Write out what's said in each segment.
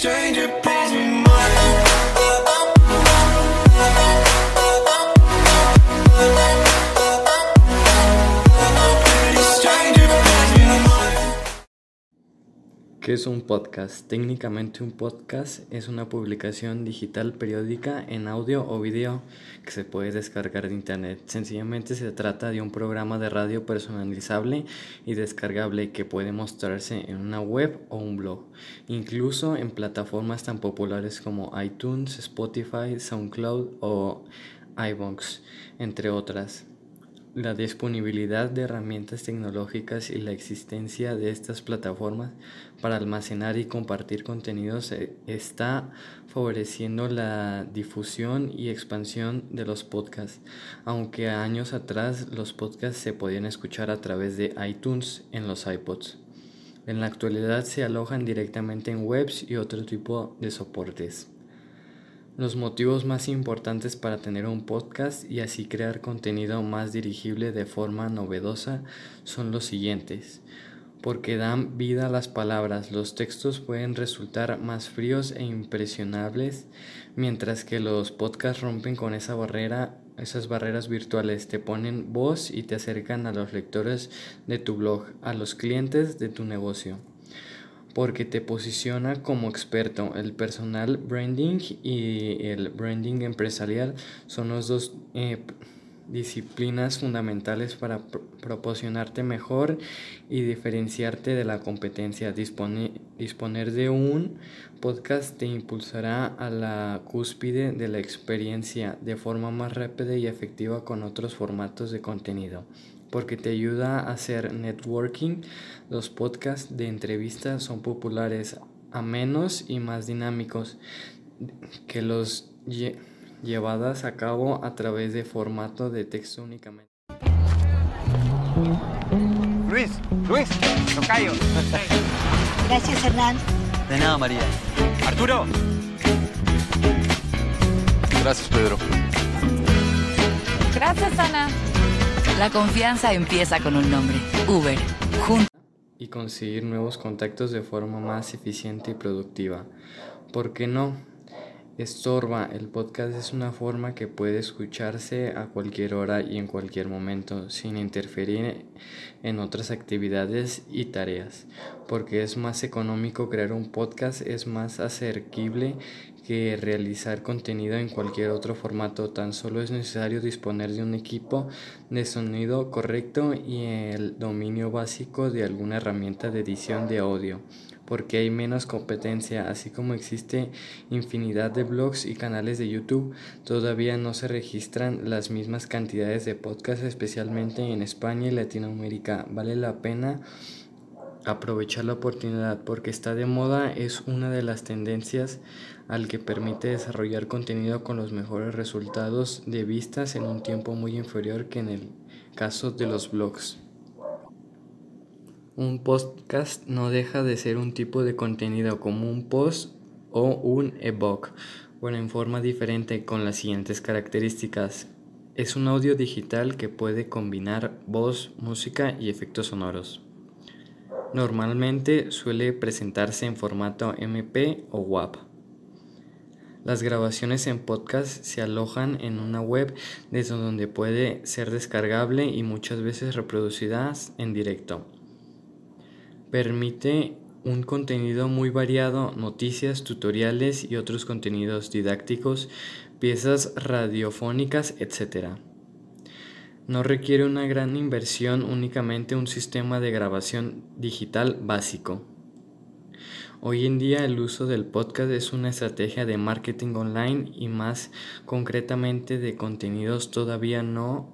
stranger ¿Qué es un podcast? Técnicamente un podcast es una publicación digital periódica en audio o video que se puede descargar de internet. Sencillamente se trata de un programa de radio personalizable y descargable que puede mostrarse en una web o un blog, incluso en plataformas tan populares como iTunes, Spotify, SoundCloud o iVoox, entre otras. La disponibilidad de herramientas tecnológicas y la existencia de estas plataformas para almacenar y compartir contenidos eh, está favoreciendo la difusión y expansión de los podcasts, aunque años atrás los podcasts se podían escuchar a través de iTunes en los iPods. En la actualidad se alojan directamente en webs y otro tipo de soportes. Los motivos más importantes para tener un podcast y así crear contenido más dirigible de forma novedosa son los siguientes. Porque dan vida a las palabras, los textos pueden resultar más fríos e impresionables, mientras que los podcasts rompen con esa barrera, esas barreras virtuales, te ponen voz y te acercan a los lectores de tu blog, a los clientes de tu negocio porque te posiciona como experto. El personal branding y el branding empresarial son las dos eh, disciplinas fundamentales para proporcionarte mejor y diferenciarte de la competencia. disponer de un podcast te impulsará a la cúspide de la experiencia de forma más rápida y efectiva con otros formatos de contenido porque te ayuda a hacer networking. Los podcasts de entrevistas son populares, a menos y más dinámicos que los llevadas a cabo a través de formato de texto únicamente. Luis, Luis, tocayo. Gracias, Hernán. De nada, María. Arturo. Gracias, Pedro. Gracias, Ana. La confianza empieza con un nombre, Uber. y conseguir nuevos contactos de forma más eficiente y productiva. ¿Por qué no? Estorba, el podcast es una forma que puede escucharse a cualquier hora y en cualquier momento sin interferir en otras actividades y tareas, porque es más económico crear un podcast, es más acerquible que realizar contenido en cualquier otro formato. Tan solo es necesario disponer de un equipo de sonido correcto y el dominio básico de alguna herramienta de edición de audio porque hay menos competencia, así como existe infinidad de blogs y canales de YouTube, todavía no se registran las mismas cantidades de podcasts, especialmente en España y Latinoamérica. Vale la pena aprovechar la oportunidad porque está de moda, es una de las tendencias al que permite desarrollar contenido con los mejores resultados de vistas en un tiempo muy inferior que en el caso de los blogs. Un podcast no deja de ser un tipo de contenido como un post o un ebook, bueno, en forma diferente con las siguientes características. Es un audio digital que puede combinar voz, música y efectos sonoros. Normalmente suele presentarse en formato MP o WAP. Las grabaciones en podcast se alojan en una web desde donde puede ser descargable y muchas veces reproducidas en directo. Permite un contenido muy variado, noticias, tutoriales y otros contenidos didácticos, piezas radiofónicas, etc. No requiere una gran inversión, únicamente un sistema de grabación digital básico. Hoy en día el uso del podcast es una estrategia de marketing online y más concretamente de contenidos todavía no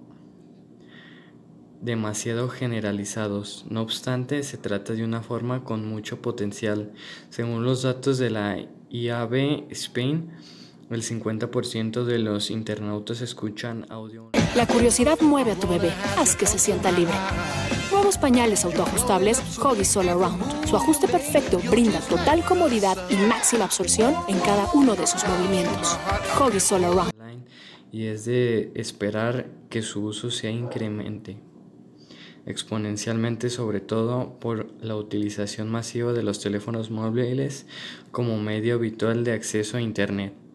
demasiado generalizados. No obstante, se trata de una forma con mucho potencial. Según los datos de la IAB Spain, el 50% de los internautas escuchan audio. La curiosidad mueve a tu bebé. Haz que se sienta libre. Nuevos pañales autoajustables Huggies All Around. Su ajuste perfecto brinda total comodidad y máxima absorción en cada uno de sus movimientos. Huggies All Around. Y es de esperar que su uso sea incremente. exponencialmente sobre todo por la utilización masiva de los teléfonos móviles como medio habitual de acceso a Internet.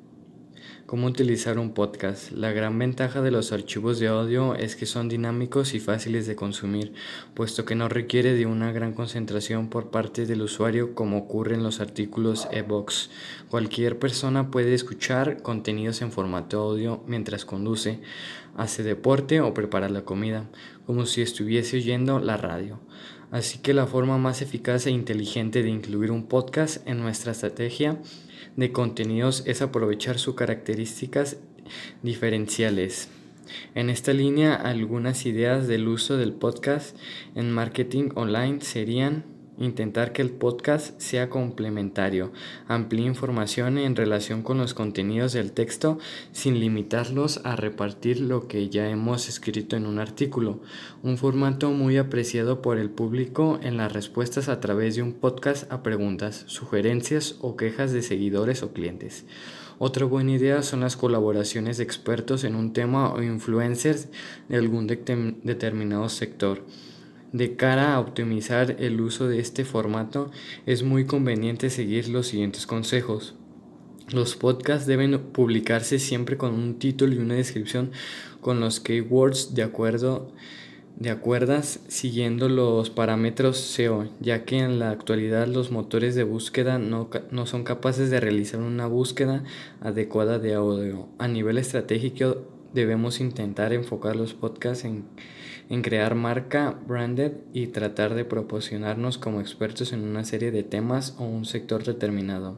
¿Cómo utilizar un podcast? La gran ventaja de los archivos de audio es que son dinámicos y fáciles de consumir, puesto que no requiere de una gran concentración por parte del usuario como ocurre en los artículos e-books. Cualquier persona puede escuchar contenidos en formato audio mientras conduce, hace deporte o prepara la comida, como si estuviese oyendo la radio. Así que la forma más eficaz e inteligente de incluir un podcast en nuestra estrategia de contenidos es aprovechar sus características diferenciales. En esta línea, algunas ideas del uso del podcast en marketing online serían intentar que el podcast sea complementario, amplíe información en relación con los contenidos del texto sin limitarlos a repartir lo que ya hemos escrito en un artículo, un formato muy apreciado por el público en las respuestas a través de un podcast a preguntas, sugerencias o quejas de seguidores o clientes. Otra buena idea son las colaboraciones de expertos en un tema o influencers de algún determinado sector. De cara a optimizar el uso de este formato, es muy conveniente seguir los siguientes consejos. Los podcasts deben publicarse siempre con un título y una descripción con los keywords de acuerdo de acuerdas siguiendo los parámetros SEO, ya que en la actualidad los motores de búsqueda no, no son capaces de realizar una búsqueda adecuada de audio. A nivel estratégico debemos intentar enfocar los podcasts en en crear marca branded y tratar de proporcionarnos como expertos en una serie de temas o un sector determinado.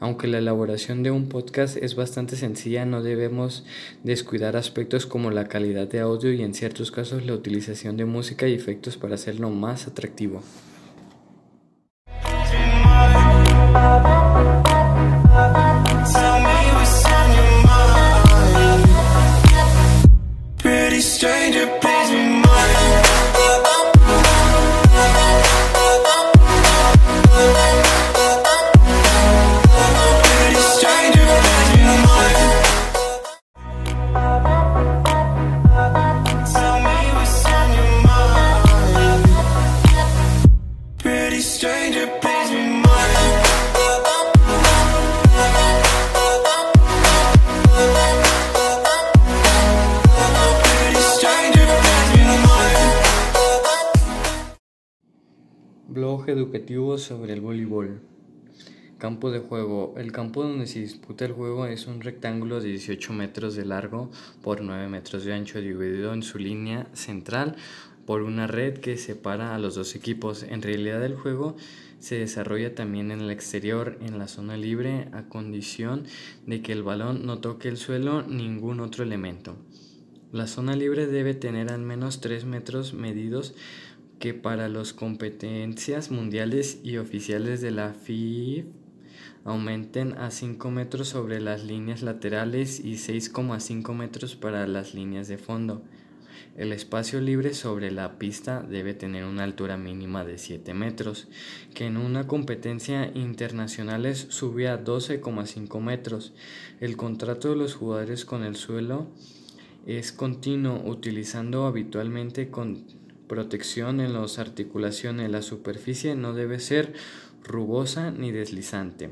Aunque la elaboración de un podcast es bastante sencilla, no debemos descuidar aspectos como la calidad de audio y en ciertos casos la utilización de música y efectos para hacerlo más atractivo. Educativo sobre el voleibol. Campo de juego. El campo donde se disputa el juego es un rectángulo de 18 metros de largo por 9 metros de ancho dividido en su línea central por una red que separa a los dos equipos. En realidad el juego se desarrolla también en el exterior, en la zona libre, a condición de que el balón no toque el suelo ningún otro elemento. La zona libre debe tener al menos 3 metros medidos que para las competencias mundiales y oficiales de la FIF aumenten a 5 metros sobre las líneas laterales y 6,5 metros para las líneas de fondo. El espacio libre sobre la pista debe tener una altura mínima de 7 metros, que en una competencia internacional sube a 12,5 metros. El contrato de los jugadores con el suelo es continuo, utilizando habitualmente con protección en las articulaciones. La superficie no debe ser rugosa ni deslizante.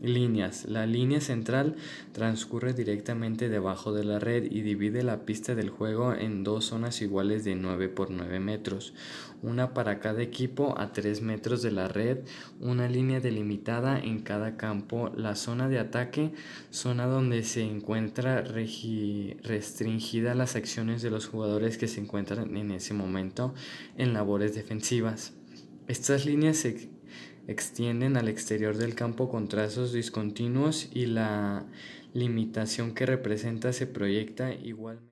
Líneas. La línea central transcurre directamente debajo de la red y divide la pista del juego en dos zonas iguales de 9 por 9 metros, una para cada equipo a 3 metros de la red, una línea delimitada en cada campo, la zona de ataque, zona donde se encuentra restringida las acciones de los jugadores que se encuentran en ese momento en labores defensivas. Estas líneas se extienden al exterior del campo con trazos discontinuos y la limitación que representa se proyecta igualmente.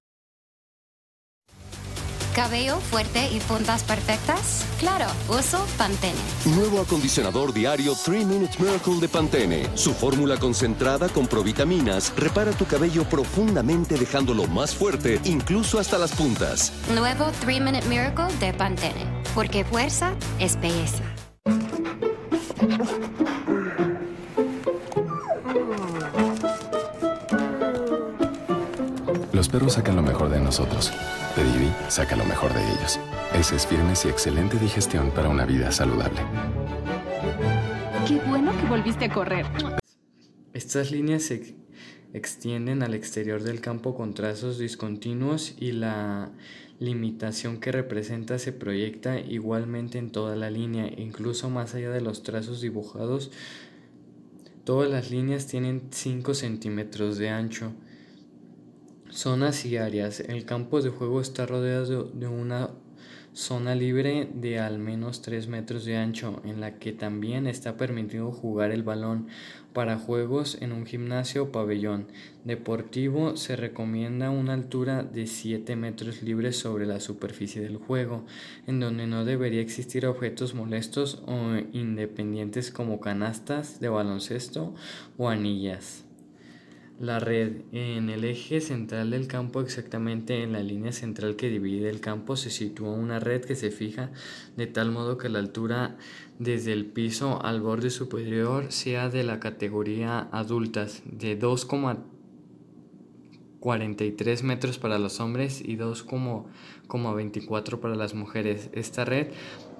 ¿Cabello fuerte y puntas perfectas? Claro, uso Pantene. Nuevo acondicionador diario 3 Minute Miracle de Pantene. Su fórmula concentrada con provitaminas repara tu cabello profundamente dejándolo más fuerte, incluso hasta las puntas. Nuevo 3 Minute Miracle de Pantene. Porque fuerza es belleza. Los perros sacan lo mejor de nosotros. Pedigree saca lo mejor de ellos. Heces firmes y excelente digestión para una vida saludable. Qué bueno que volviste a correr. Estas líneas se extienden al exterior del campo con trazos discontinuos y la limitación que representa se proyecta igualmente en toda la línea, incluso más allá de los trazos dibujados. Todas las líneas tienen 5 centímetros de ancho. Zonas y áreas. El campo de juego está rodeado de una zona libre de al menos 3 metros de ancho, en la que también está permitido jugar el balón. Para juegos en un gimnasio o pabellón deportivo se recomienda una altura de 7 metros libres sobre la superficie del juego, en donde no debería existir objetos molestos o independientes como canastas de baloncesto o anillas. La red. En el eje central del campo, exactamente en la línea central que divide el campo, se sitúa una red que se fija de tal modo que la altura desde el piso al borde superior sea de la categoría adultas, de 2,43 metros para los hombres y 2,24 para las mujeres. Esta red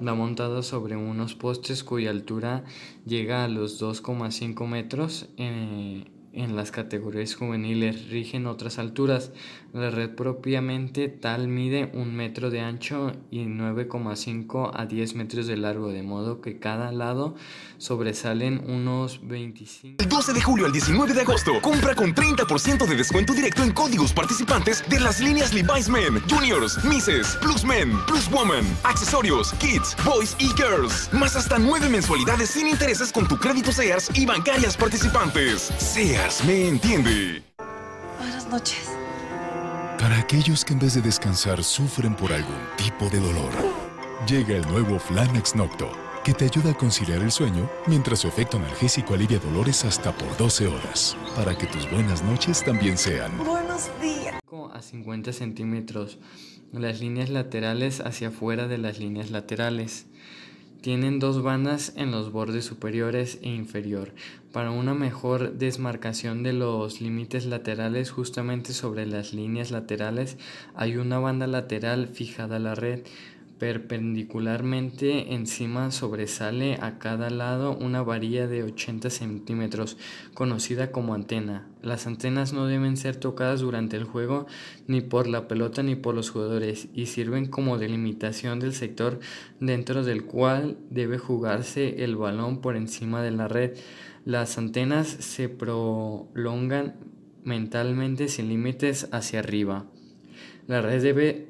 va montada sobre unos postes cuya altura llega a los 2,5 metros. Eh, en las categorías juveniles rigen otras alturas. La red propiamente tal mide un metro de ancho y 9,5 a 10 metros de largo, de modo que cada lado sobresalen unos 25. El 12 de julio al 19 de agosto, compra con 30% de descuento directo en códigos participantes de las líneas Levi's Men, Juniors, Misses, Plus Men, Plus Woman, accesorios, kids, boys y girls. Más hasta 9 mensualidades sin intereses con tu crédito Sears y bancarias participantes. Sears me entiende. Buenas noches. Para aquellos que en vez de descansar sufren por algún tipo de dolor, llega el nuevo Flanax Nocto, que te ayuda a conciliar el sueño mientras su efecto analgésico alivia dolores hasta por 12 horas, para que tus buenas noches también sean. Buenos días. A 50 centímetros, las líneas laterales hacia afuera de las líneas laterales. Tienen dos bandas en los bordes superiores e inferior para una mejor desmarcación de los límites laterales. Justamente sobre las líneas laterales hay una banda lateral fijada a la red Perpendicularmente encima sobresale a cada lado una varilla de 80 centímetros, conocida como antena. Las antenas no deben ser tocadas durante el juego ni por la pelota ni por los jugadores y sirven como delimitación del sector dentro del cual debe jugarse el balón por encima de la red. Las antenas se prolongan mentalmente sin límites hacia arriba. La red debe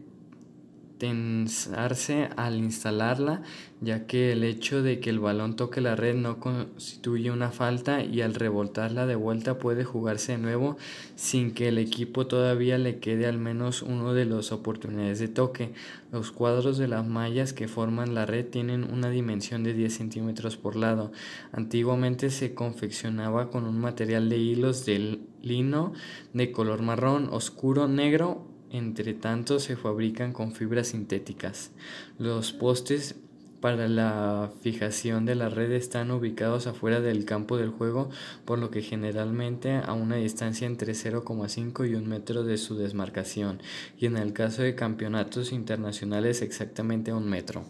tensarse al instalarla, ya que el hecho de que el balón toque la red no constituye una falta y al revoltarla de vuelta puede jugarse de nuevo sin que el equipo todavía le quede al menos uno de las oportunidades de toque. Los cuadros de las mallas que forman la red tienen una dimensión de 10 centímetros por lado. Antiguamente se confeccionaba con un material de hilos de lino de color marrón oscuro negro entre tanto, se fabrican con fibras sintéticas. Los postes para la fijación de la red están ubicados afuera del campo del juego, por lo que generalmente a una distancia entre 0,5 y 1 metro de su desmarcación, y en el caso de campeonatos internacionales exactamente a un metro.